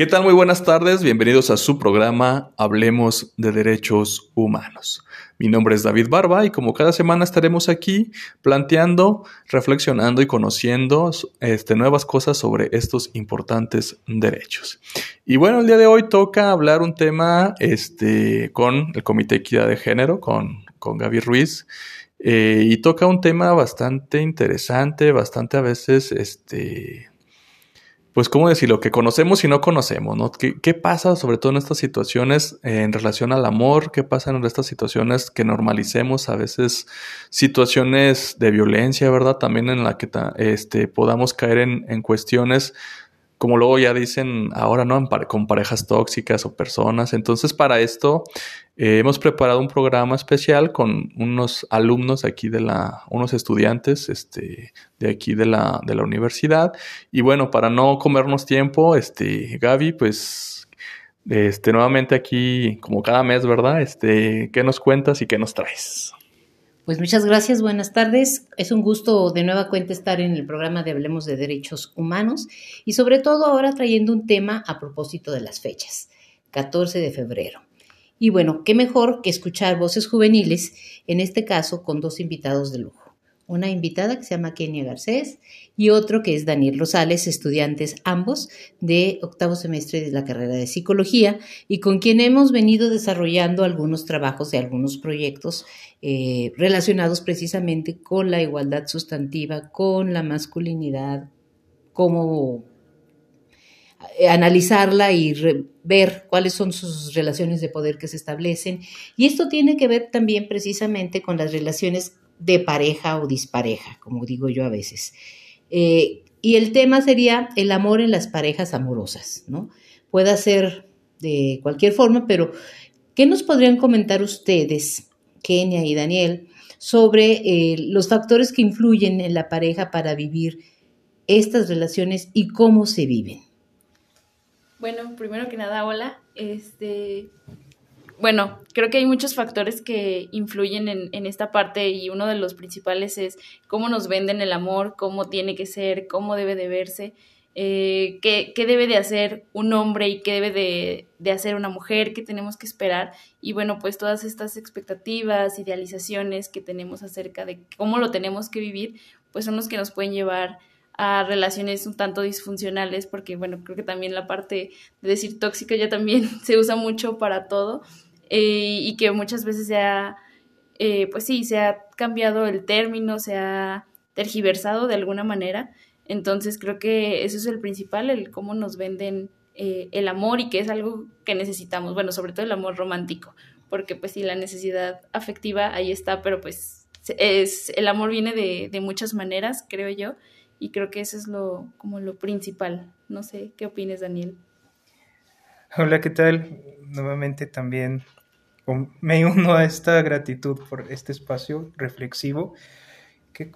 ¿Qué tal? Muy buenas tardes, bienvenidos a su programa Hablemos de Derechos Humanos. Mi nombre es David Barba y como cada semana estaremos aquí planteando, reflexionando y conociendo este, nuevas cosas sobre estos importantes derechos. Y bueno, el día de hoy toca hablar un tema este, con el Comité de Equidad de Género, con, con Gaby Ruiz. Eh, y toca un tema bastante interesante, bastante a veces este, pues, ¿cómo decir? Lo que conocemos y no conocemos, ¿no? ¿Qué, pasa sobre todo en estas situaciones en relación al amor? ¿Qué pasa en estas situaciones que normalicemos a veces situaciones de violencia, ¿verdad? También en la que este, podamos caer en, en cuestiones como luego ya dicen ahora, ¿no? Con parejas tóxicas o personas. Entonces, para esto eh, hemos preparado un programa especial con unos alumnos aquí de la, unos estudiantes este, de aquí de la, de la universidad. Y bueno, para no comernos tiempo, este, Gaby, pues, este, nuevamente aquí, como cada mes, ¿verdad? Este, ¿qué nos cuentas y qué nos traes? Pues muchas gracias, buenas tardes. Es un gusto de nueva cuenta estar en el programa de Hablemos de Derechos Humanos y sobre todo ahora trayendo un tema a propósito de las fechas, 14 de febrero. Y bueno, qué mejor que escuchar voces juveniles, en este caso con dos invitados de lujo. Una invitada que se llama Kenia Garcés y otro que es Daniel Rosales, estudiantes ambos de octavo semestre de la carrera de psicología y con quien hemos venido desarrollando algunos trabajos y algunos proyectos eh, relacionados precisamente con la igualdad sustantiva, con la masculinidad, cómo eh, analizarla y ver cuáles son sus relaciones de poder que se establecen. Y esto tiene que ver también precisamente con las relaciones de pareja o dispareja, como digo yo a veces. Eh, y el tema sería el amor en las parejas amorosas, ¿no? Puede ser de cualquier forma, pero ¿qué nos podrían comentar ustedes, Kenia y Daniel, sobre eh, los factores que influyen en la pareja para vivir estas relaciones y cómo se viven? Bueno, primero que nada, hola. Este, bueno, creo que hay muchos factores que influyen en, esta parte y uno de los principales es cómo nos venden el amor, cómo tiene que ser, cómo debe de verse, eh, qué, debe de hacer un hombre y qué debe de, de, hacer una mujer, qué tenemos que esperar. Y bueno, pues todas estas expectativas, idealizaciones que tenemos acerca de cómo lo tenemos que vivir, pues son los que nos pueden llevar a relaciones un tanto disfuncionales, porque bueno, creo que también la parte de decir tóxica ya también se usa mucho para todo. Eh, y que muchas veces se ha, eh, pues sí, se ha cambiado el término, se ha tergiversado de alguna manera. Entonces creo que eso es el principal, el cómo nos venden eh, el amor y que es algo que necesitamos, bueno, sobre todo el amor romántico, porque pues sí, la necesidad afectiva ahí está, pero pues es, el amor viene de, de muchas maneras, creo yo, y creo que eso es lo, como lo principal. No sé, ¿qué opinas, Daniel? Hola, ¿qué tal? Nuevamente también me uno a esta gratitud por este espacio reflexivo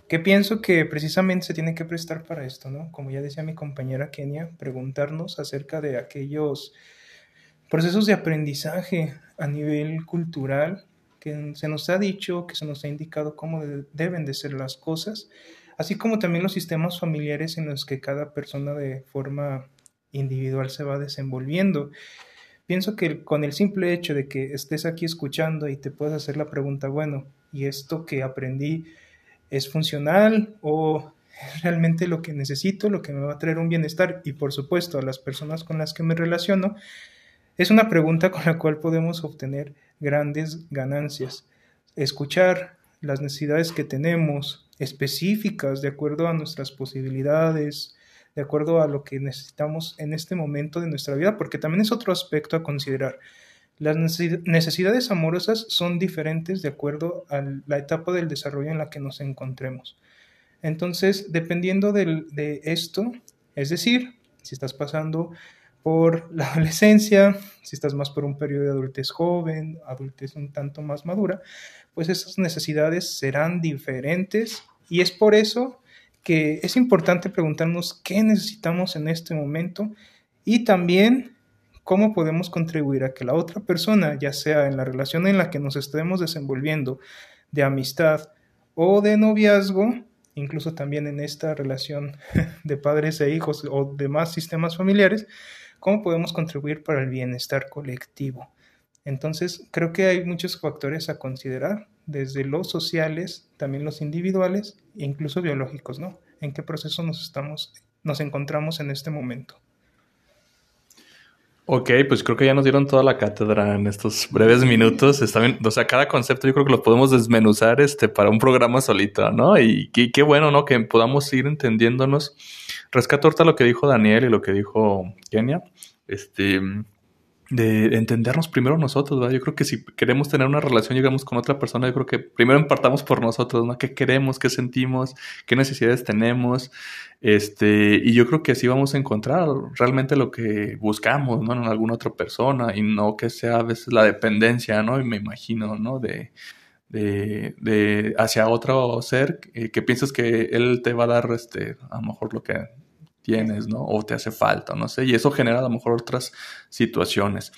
que, pienso que precisamente se tiene que prestar para esto, ¿no? Como ya decía mi compañera Kenia, preguntarnos acerca de aquellos procesos de aprendizaje a nivel cultural que se nos ha dicho, que se nos ha indicado cómo deben de ser las cosas, así como también los sistemas familiares en los que cada persona de forma individual se va desenvolviendo. Pienso que con el simple hecho de que estés aquí escuchando y te puedas hacer la pregunta, bueno, ¿y esto que aprendí es funcional o realmente lo que necesito, lo que me va a traer un bienestar? Y por supuesto, a las personas con las que me relaciono, es una pregunta con la cual podemos obtener grandes ganancias. Escuchar las necesidades que tenemos específicas de acuerdo a nuestras posibilidades, de acuerdo a lo que necesitamos en este momento de nuestra vida, porque también es otro aspecto a considerar. Las necesidades amorosas son diferentes de acuerdo a la etapa del desarrollo en la que nos encontremos. Entonces, dependiendo de esto, es decir, si estás pasando por la adolescencia, si estás más por un periodo de adultez joven, adultez un tanto más madura, pues esas necesidades serán diferentes. Y es por eso que es importante preguntarnos qué necesitamos en este momento y también cómo podemos contribuir a que la otra persona, ya sea en la relación en la que nos estemos desenvolviendo, de amistad o de noviazgo, incluso también en esta relación de padres e hijos o demás sistemas familiares, cómo podemos contribuir para el bienestar colectivo. Entonces, creo que hay muchos factores a considerar, desde los sociales, también los individuales e incluso biológicos, ¿no? En qué proceso nos estamos, nos encontramos en este momento. Ok, pues creo que ya nos dieron toda la cátedra en estos breves minutos. Está o sea, cada concepto yo creo que lo podemos desmenuzar este, para un programa solito, ¿no? Y, y qué bueno, ¿no? Que podamos ir entendiéndonos. Rescato ahorita lo que dijo Daniel y lo que dijo Kenia. Este, de entendernos primero nosotros, ¿verdad? Yo creo que si queremos tener una relación, llegamos con otra persona, yo creo que primero impartamos por nosotros, ¿no? ¿Qué queremos? ¿Qué sentimos? ¿Qué necesidades tenemos? Este, y yo creo que así vamos a encontrar realmente lo que buscamos, ¿no? En alguna otra persona y no que sea a veces la dependencia, ¿no? Y me imagino, ¿no? De, de, de hacia otro ser que, que piensas que él te va a dar, este, a lo mejor lo que tienes, ¿no? O te hace falta, no sé, y eso genera a lo mejor otras situaciones.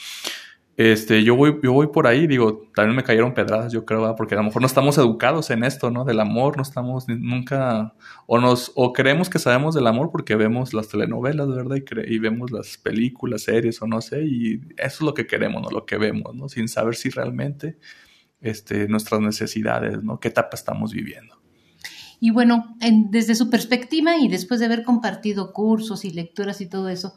Este, yo voy, yo voy por ahí, digo, también me cayeron pedradas, yo creo, porque a lo mejor no estamos educados en esto, ¿no? Del amor, no estamos nunca, o nos, o creemos que sabemos del amor porque vemos las telenovelas, ¿verdad? Y, y vemos las películas, series, o no sé, y eso es lo que queremos, ¿no? Lo que vemos, ¿no? Sin saber si realmente, este, nuestras necesidades, ¿no? ¿Qué etapa estamos viviendo? Y bueno, desde su perspectiva y después de haber compartido cursos y lecturas y todo eso,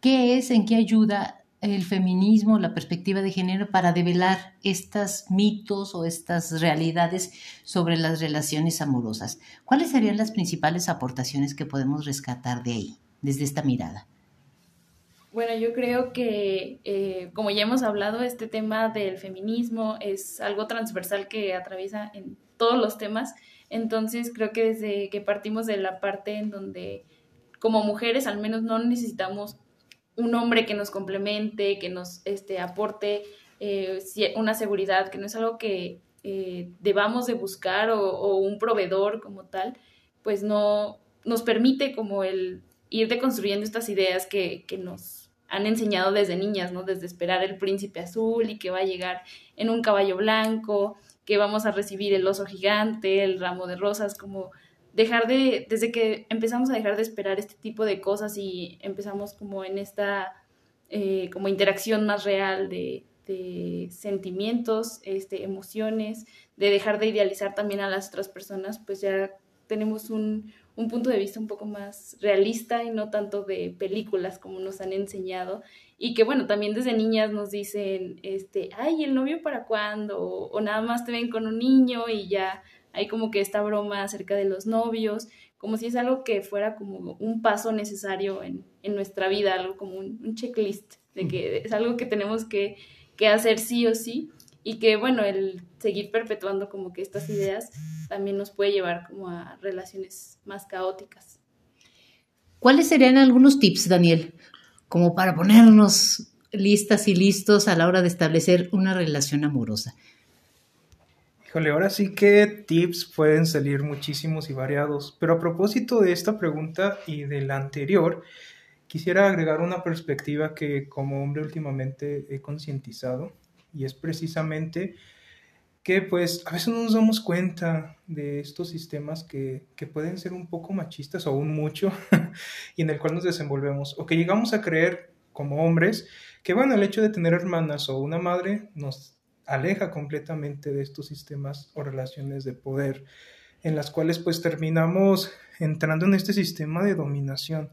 ¿qué es, en qué ayuda el feminismo, la perspectiva de género para develar estos mitos o estas realidades sobre las relaciones amorosas? ¿Cuáles serían las principales aportaciones que podemos rescatar de ahí, desde esta mirada? Bueno, yo creo que, eh, como ya hemos hablado, este tema del feminismo es algo transversal que atraviesa en todos los temas entonces creo que desde que partimos de la parte en donde como mujeres al menos no necesitamos un hombre que nos complemente, que nos este, aporte eh, una seguridad, que no es algo que eh, debamos de buscar o, un proveedor como tal, pues no nos permite como el ir deconstruyendo estas ideas que, que nos han enseñado desde niñas, ¿no? Desde esperar el príncipe azul y que va a llegar en un caballo blanco, que vamos a recibir el oso gigante, el ramo de rosas, como dejar de, desde que empezamos a dejar de esperar este tipo de cosas y empezamos como en esta eh, como interacción más real de, de, sentimientos, este, emociones, de dejar de idealizar también a las otras personas, pues ya tenemos un, un punto de vista un poco más realista y no tanto de películas como nos han enseñado. Y que bueno, también desde niñas nos dicen, este, ay, ¿el novio para cuándo? O, nada más te ven con un niño y ya hay como que esta broma acerca de los novios, como si es algo que fuera como un paso necesario en, en nuestra vida, algo como un, checklist, de que es algo que tenemos que, que hacer sí o sí y que bueno, el seguir perpetuando como que estas ideas también nos puede llevar como a relaciones más caóticas. ¿Cuáles serían algunos tips, Daniel, como para ponernos listas y listos a la hora de establecer una relación amorosa? Híjole, ahora sí que tips pueden salir muchísimos y variados, pero a propósito de esta pregunta y de la anterior, quisiera agregar una perspectiva que como hombre últimamente he concientizado y es precisamente que pues a veces no nos damos cuenta de estos sistemas que, que pueden ser un poco machistas o aún mucho y en el cual nos desenvolvemos o que llegamos a creer como hombres que bueno, el hecho de tener hermanas o una madre nos aleja completamente de estos sistemas o relaciones de poder en las cuales pues terminamos entrando en este sistema de dominación.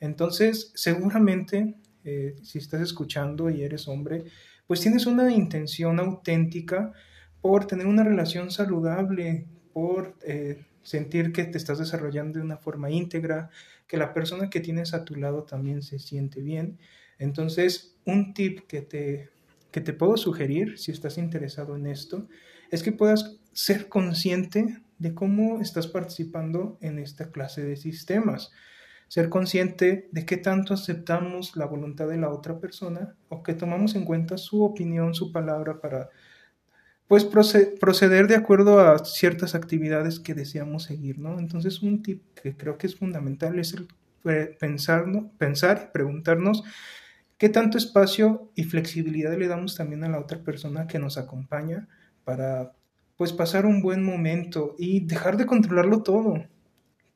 Entonces, seguramente, eh, si estás escuchando y eres hombre, pues tienes una intención auténtica por tener una relación saludable, por eh, sentir que te estás desarrollando de una forma íntegra, que la persona que tienes a tu lado también se siente bien. Entonces, un tip que te, que te puedo sugerir, si estás interesado en esto, es que puedas ser consciente de cómo estás participando en esta clase de sistemas ser consciente de qué tanto aceptamos la voluntad de la otra persona o que tomamos en cuenta su opinión, su palabra para pues proceder de acuerdo a ciertas actividades que deseamos seguir, ¿no? Entonces un tip que creo que es fundamental es el pensar, pensar y preguntarnos qué tanto espacio y flexibilidad le damos también a la otra persona que nos acompaña para pues pasar un buen momento y dejar de controlarlo todo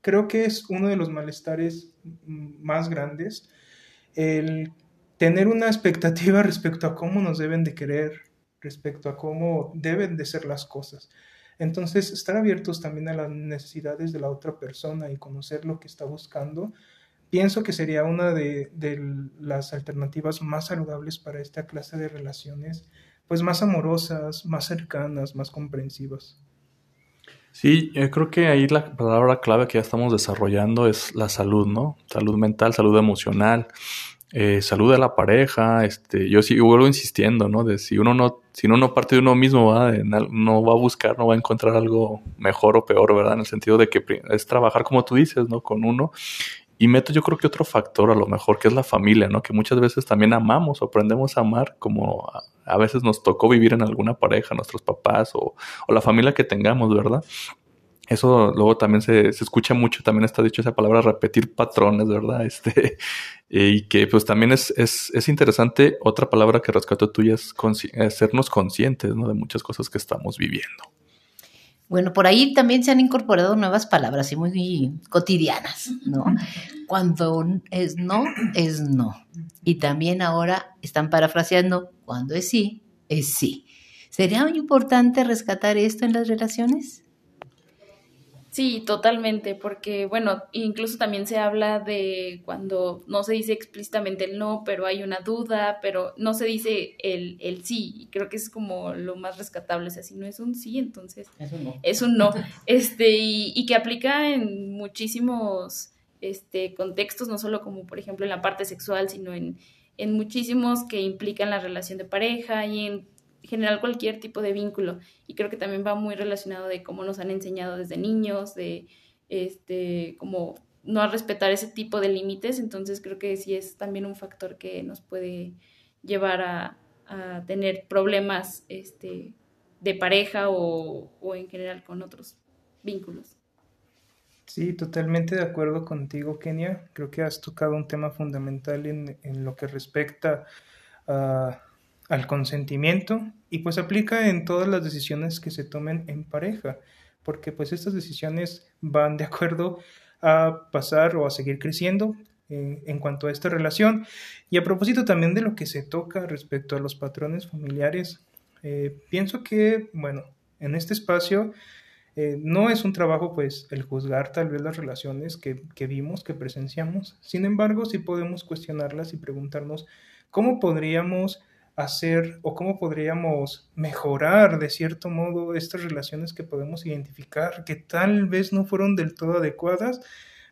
creo que es uno de los malestares más grandes el tener una expectativa respecto a cómo nos deben de querer, respecto a cómo deben de ser las cosas. Entonces, estar abiertos también a las necesidades de la otra persona y conocer lo que está buscando, pienso que sería una de, las alternativas más saludables para esta clase de relaciones, pues más amorosas, más cercanas, más comprensivas. Sí, yo creo que ahí la palabra clave que ya estamos desarrollando es la salud, ¿no? Salud mental, salud emocional, eh, salud de la pareja, este, yo sí vuelvo insistiendo, ¿no? De si uno no, si uno no parte de uno mismo, ¿va? no va a buscar, no va a encontrar algo mejor o peor, ¿verdad? En el sentido de que es trabajar como tú dices, ¿no? Con uno. Y meto yo creo que otro factor a lo mejor, que es la familia, ¿no? Que muchas veces también amamos o aprendemos a amar como a, veces nos tocó vivir en alguna pareja, nuestros papás o, o la familia que tengamos, ¿verdad? Eso luego también se, escucha mucho, también está dicho esa palabra, repetir patrones, ¿verdad? Este, y que pues también es, es, interesante, otra palabra que rescato tuya es, sernos conscientes, ¿no? De muchas cosas que estamos viviendo. Bueno, por ahí también se han incorporado nuevas palabras y muy cotidianas, ¿no? Cuando es no, es no. Y también ahora están parafraseando, cuando es sí, es sí. ¿Sería muy importante rescatar esto en las relaciones? Sí, totalmente, porque bueno, incluso también se habla de cuando no se dice explícitamente el no, pero hay una duda, pero no se dice el, el sí, y creo que es como lo más rescatable, o sea, si no es un sí, entonces es un no, este, y, y que aplica en muchísimos este, contextos, no solo como por ejemplo en la parte sexual, sino en, en muchísimos que implican la relación de pareja y en general cualquier tipo de vínculo. Y creo que también va muy relacionado de cómo nos han enseñado desde niños, de este, no respetar ese tipo de límites. Entonces creo que sí es también un factor que nos puede llevar a, a tener problemas este, de pareja o, o en general con otros vínculos. Sí, totalmente de acuerdo contigo, Kenia. Creo que has tocado un tema fundamental en, en lo que respecta a al consentimiento y pues aplica en todas las decisiones que se tomen en pareja, porque pues estas decisiones van de acuerdo a pasar o a seguir creciendo eh, en cuanto a esta relación. Y a propósito también de lo que se toca respecto a los patrones familiares, eh, pienso que, bueno, en este espacio eh, no es un trabajo pues el juzgar tal vez las relaciones que, que vimos, que presenciamos, sin embargo sí podemos cuestionarlas y preguntarnos cómo podríamos hacer o cómo podríamos mejorar de cierto modo estas relaciones que podemos identificar que tal vez no fueron del todo adecuadas?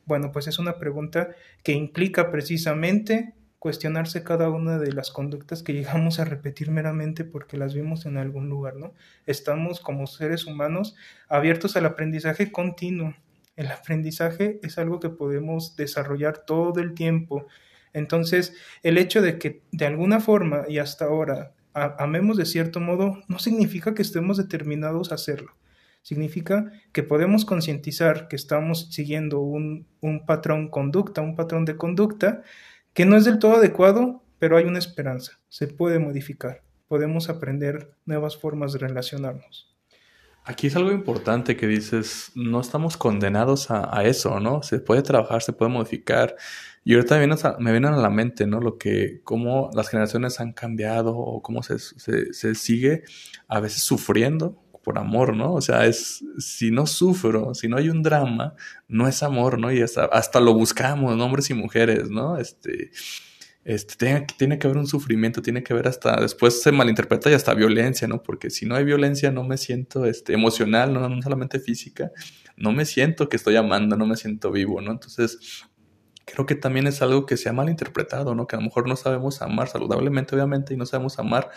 Bueno, pues es una pregunta que implica precisamente cuestionarse cada una de las conductas que llegamos a repetir meramente porque las vimos en algún lugar, ¿no? Estamos como seres humanos abiertos al aprendizaje continuo. El aprendizaje es algo que podemos desarrollar todo el tiempo entonces, el hecho de que de alguna forma y hasta ahora amemos de cierto modo no significa que estemos determinados a hacerlo. Significa que podemos concientizar que estamos siguiendo un, un patrón conducta, un patrón de conducta que no es del todo adecuado, pero hay una esperanza. Se puede modificar. Podemos aprender nuevas formas de relacionarnos. Aquí es algo importante que dices, no estamos condenados a, eso, ¿no? Se puede trabajar, se puede modificar. Y ahorita me a, me viene a la mente, ¿no? Lo que, cómo las generaciones han cambiado o cómo se, se, sigue a veces sufriendo por amor, ¿no? O sea, es, si no sufro, si no hay un drama, no es amor, ¿no? Y hasta, hasta lo buscamos, hombres y mujeres, ¿no? Este, este, tiene, tiene, que haber un sufrimiento, tiene que haber hasta, después se malinterpreta y hasta violencia, ¿no? Porque si no hay violencia no me siento este, emocional, ¿no? no solamente física, no me siento que estoy amando, no me siento vivo, ¿no? Entonces, creo que también es algo que se ha malinterpretado, ¿no? Que a lo mejor no sabemos amar saludablemente, obviamente, y no sabemos amar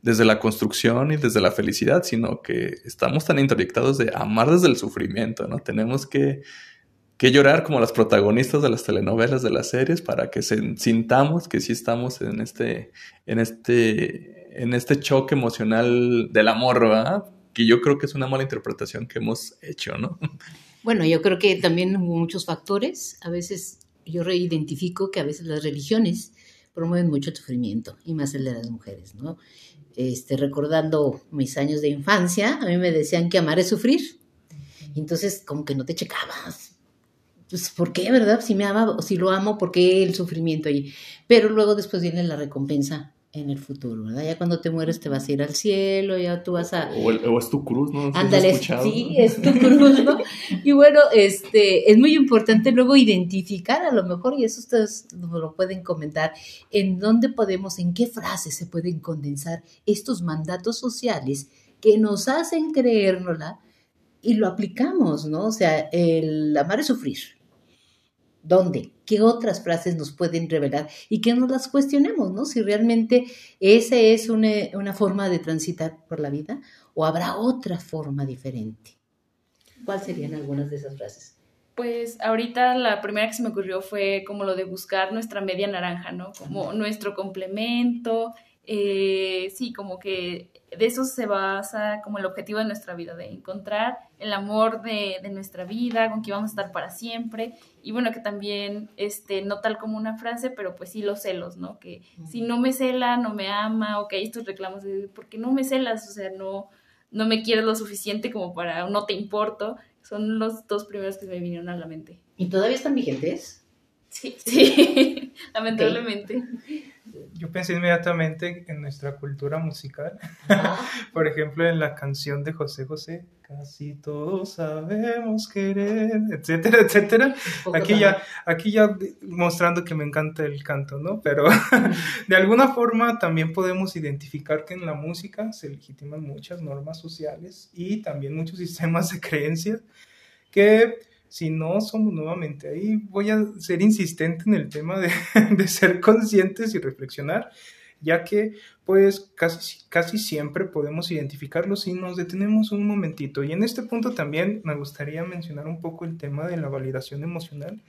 desde la construcción y desde la felicidad, sino que estamos tan interdictados de amar desde el sufrimiento, ¿no? Tenemos que que llorar como las protagonistas de las telenovelas, de las series, para que sintamos que sí estamos en este, en este, en este choque emocional del amor, ¿verdad? Que yo creo que es una mala interpretación que hemos hecho, ¿no? Bueno, yo creo que también hubo muchos factores. A veces yo reidentifico que a veces las religiones promueven mucho sufrimiento, y más el de las mujeres, ¿no? Este, recordando mis años de infancia, a mí me decían que amar es sufrir. Entonces, como que no te checabas, pues, ¿por qué, verdad? Si me ama, si lo amo, ¿por qué el sufrimiento allí? Pero luego después viene la recompensa en el futuro, ¿verdad? Ya cuando te mueres te vas a ir al cielo, ya tú vas a... O, es tu cruz, ¿no? Ándale, sí, es tu cruz, ¿no? y bueno, este, es muy importante luego identificar a lo mejor, y eso ustedes lo pueden comentar, en dónde podemos, en qué frases se pueden condensar estos mandatos sociales que nos hacen creérnosla y lo aplicamos, ¿no? O sea, el amar es sufrir. ¿Dónde? ¿Qué otras frases nos pueden revelar? Y que nos las cuestionemos, ¿no? Si realmente esa es una, una forma de transitar por la vida o habrá otra forma diferente. ¿Cuáles serían algunas de esas frases? Pues ahorita la primera que se me ocurrió fue como lo de buscar nuestra media naranja, ¿no? Como nuestro complemento, eh, sí, como que de eso se basa como el objetivo de nuestra vida, de encontrar el amor de, nuestra vida, con quien vamos a estar para siempre. Y bueno, que también, este, no tal como una frase, pero pues sí los celos, ¿no? Que si no me cela, no me ama, o que hay estos reclamos de, ¿por qué no me celas? O sea, no, no me quieres lo suficiente como para, no te importo. Son los dos primeros que me vinieron a la mente. ¿Y todavía están vigentes? Sí, sí, lamentablemente yo pensé inmediatamente en nuestra cultura musical. Por ejemplo, en la canción de José José, casi todos sabemos querer, etcétera, etcétera. Aquí ya, aquí ya mostrando que me encanta el canto, ¿no? Pero de alguna forma también podemos identificar que en la música se legitiman muchas normas sociales y también muchos sistemas de creencias que si no somos nuevamente ahí, voy a ser insistente en el tema de, de ser conscientes y reflexionar, ya que pues casi, casi siempre podemos identificarlo si nos detenemos un momentito. Y en este punto también me gustaría mencionar un poco el tema de la validación emocional,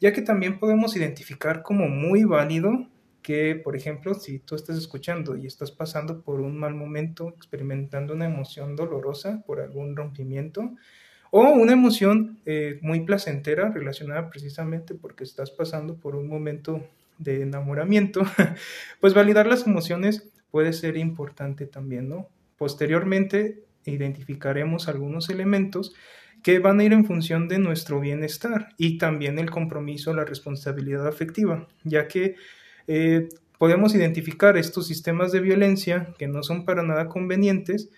ya que también podemos identificar como muy válido que, por ejemplo, si tú estás escuchando y estás pasando por un mal momento, experimentando una emoción dolorosa por algún rompimiento, o una emoción eh, muy placentera relacionada precisamente porque estás pasando por un momento de enamoramiento, pues validar las emociones puede ser importante también, ¿no? Posteriormente identificaremos algunos elementos que van a ir en función de nuestro bienestar y también el compromiso, la responsabilidad afectiva, ya que eh, podemos identificar estos sistemas de violencia que no son para nada convenientes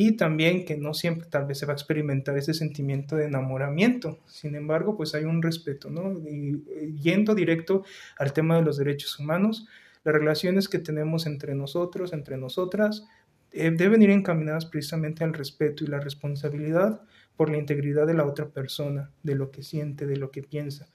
y también que no siempre tal vez se va a experimentar ese sentimiento de enamoramiento. Sin embargo, pues hay un respeto, ¿no? Y eh, yendo directo al tema de los derechos humanos, las relaciones que tenemos entre nosotros, entre nosotras, eh, deben ir encaminadas precisamente al respeto y la responsabilidad por la integridad de la otra persona, de lo que siente, de lo que piensa.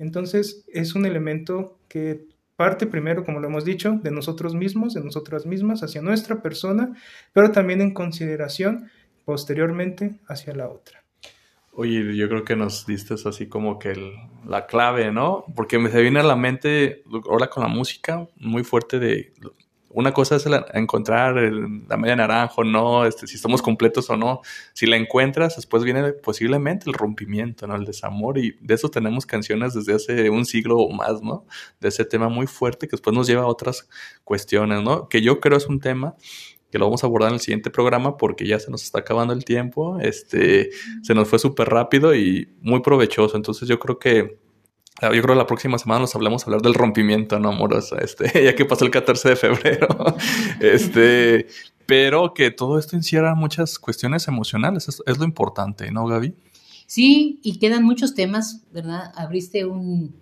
Entonces, es un elemento que parte primero, como lo hemos dicho, de nosotros mismos, de nosotras mismas, hacia nuestra persona, pero también en consideración posteriormente hacia la otra. Oye, yo creo que nos diste así como que la clave, ¿no? Porque me se viene a la mente ahora con la música muy fuerte de una cosa es encontrar la media naranja no, este, si estamos completos o no. Si la encuentras, después viene posiblemente el rompimiento, ¿no? El desamor. Y de eso tenemos canciones desde hace un siglo o más, ¿no? De ese tema muy fuerte que después nos lleva a otras cuestiones, ¿no? Que yo creo es un tema que lo vamos a abordar en el siguiente programa porque ya se nos está acabando el tiempo. Este, se nos fue súper rápido y muy provechoso. Entonces yo creo que yo creo que la próxima semana nos hablamos hablar del rompimiento, ¿no, amorosa? Este, ya que pasó el 14 de febrero. este, pero que todo esto encierra muchas cuestiones emocionales. Es, es, lo importante, ¿no, Gaby? Sí, y quedan muchos temas, ¿verdad? Abriste un,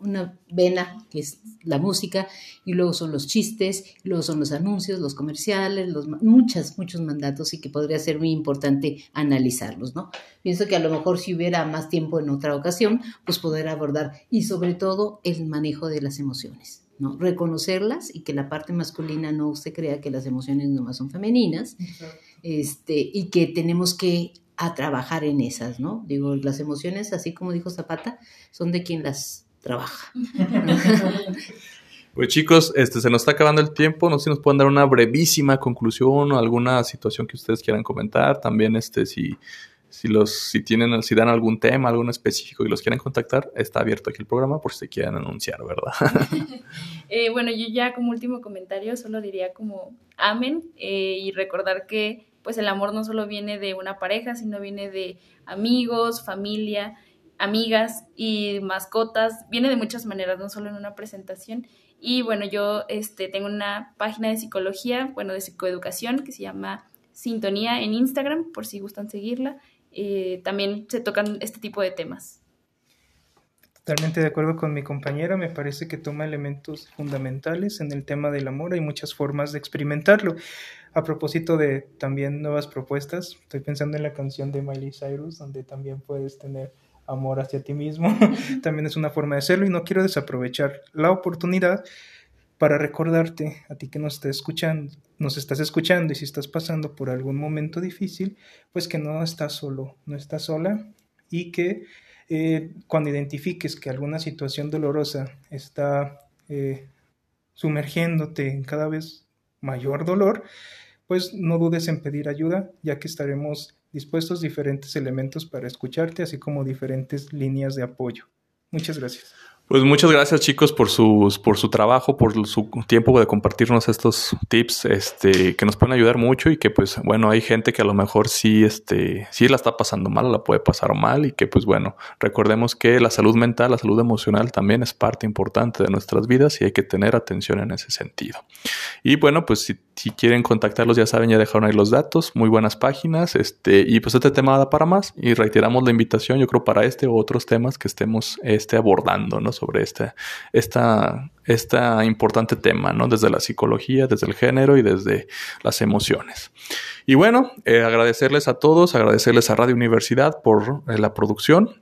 una vena, que es la música, y luego son los chistes, y luego son los anuncios, los comerciales, los, muchas, muchos mandatos y que podría ser muy importante analizarlos, ¿no? Pienso que a lo mejor si hubiera más tiempo en otra ocasión, pues poder abordar, y sobre todo el manejo de las emociones. ¿no? Reconocerlas y que la parte masculina no se crea que las emociones nomás son femeninas, este, y que tenemos que a trabajar en esas, ¿no? Digo, las emociones, así como dijo Zapata, son de quien las trabaja. Pues chicos, este, se nos está acabando el tiempo. No sé si nos pueden dar una brevísima conclusión o alguna situación que ustedes quieran comentar. También, este, si, si los, si tienen, si dan algún tema, algún específico y los quieren contactar, está abierto aquí el programa por si se quieren anunciar, ¿verdad? Eh, bueno, yo ya como último comentario solo diría como amen eh, y recordar que pues el amor no solo viene de una pareja, sino viene de amigos, familia amigas y mascotas. Viene de muchas maneras, no solo en una presentación. Y bueno, yo este, tengo una página de psicología, bueno, de psicoeducación que se llama Sintonía en Instagram, por si gustan seguirla. Eh, también se tocan este tipo de temas. Totalmente de acuerdo con mi compañera, me parece que toma elementos fundamentales en el tema del amor, hay muchas formas de experimentarlo. A propósito de también nuevas propuestas, estoy pensando en la canción de Miley Cyrus, donde también puedes tener amor hacia ti mismo, también es una forma de hacerlo y no quiero desaprovechar la oportunidad para recordarte a ti que nos estás escuchando, nos estás escuchando y si estás pasando por algún momento difícil, pues que no estás solo, no estás sola y que eh, cuando identifiques que alguna situación dolorosa está eh, sumergiéndote en cada vez mayor dolor, pues no dudes en pedir ayuda, ya que estaremos dispuestos diferentes elementos para escucharte, así como diferentes líneas de apoyo. Muchas gracias. Pues muchas gracias chicos por sus, por su trabajo, por su tiempo de compartirnos estos tips, este, que nos pueden ayudar mucho y que pues bueno, hay gente que a lo mejor sí, este, sí la está pasando mal, la puede pasar mal y que pues bueno, recordemos que la salud mental, la salud emocional también es parte importante de nuestras vidas y hay que tener atención en ese sentido. Y bueno, pues si, quieren contactarlos ya saben, ya dejaron ahí los datos, muy buenas páginas, este, y pues este tema da para más y reiteramos la invitación, yo creo para este u otros temas que estemos este, abordando, ¿no? Sobre este esta, importante tema, ¿no? Desde la psicología, desde el género y desde las emociones. Y bueno, eh, agradecerles a todos, agradecerles a Radio Universidad por eh, la producción,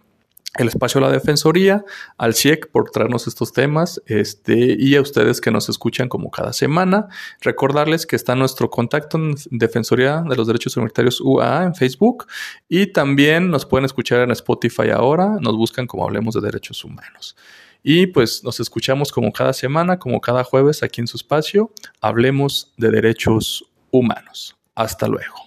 el espacio de la Defensoría, al CIEC por traernos estos temas, este, y a ustedes que nos escuchan como cada semana. Recordarles que está nuestro contacto en Defensoría de los Derechos Humanitarios UAA en Facebook, y también nos pueden escuchar en Spotify ahora, nos buscan como Hablemos de Derechos Humanos. Y pues nos escuchamos como cada semana, como cada jueves aquí en su espacio. Hablemos de derechos humanos. Hasta luego.